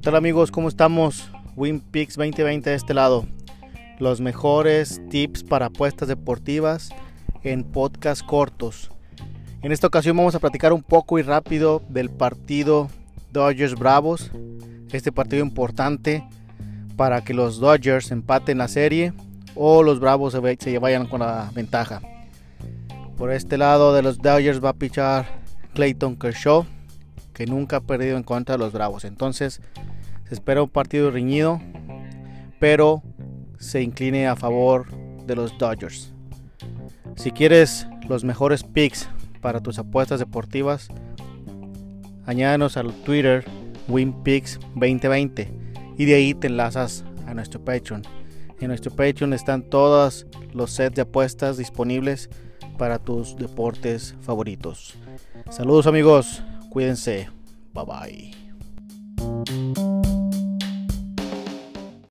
tal amigos? ¿Cómo estamos? WinPix 2020 de este lado. Los mejores tips para apuestas deportivas en podcast cortos. En esta ocasión vamos a platicar un poco y rápido del partido Dodgers Bravos. Este partido importante para que los Dodgers empaten la serie o los Bravos se, se vayan con la ventaja. Por este lado de los Dodgers va a pichar Clayton Kershaw, que nunca ha perdido en contra de los Bravos. Entonces se espera un partido riñido, pero se incline a favor de los Dodgers. Si quieres los mejores picks para tus apuestas deportivas, añádanos al Twitter WinPicks2020 y de ahí te enlazas a nuestro Patreon. En nuestro Patreon están todos los sets de apuestas disponibles para tus deportes favoritos. Saludos amigos, cuídense, bye bye.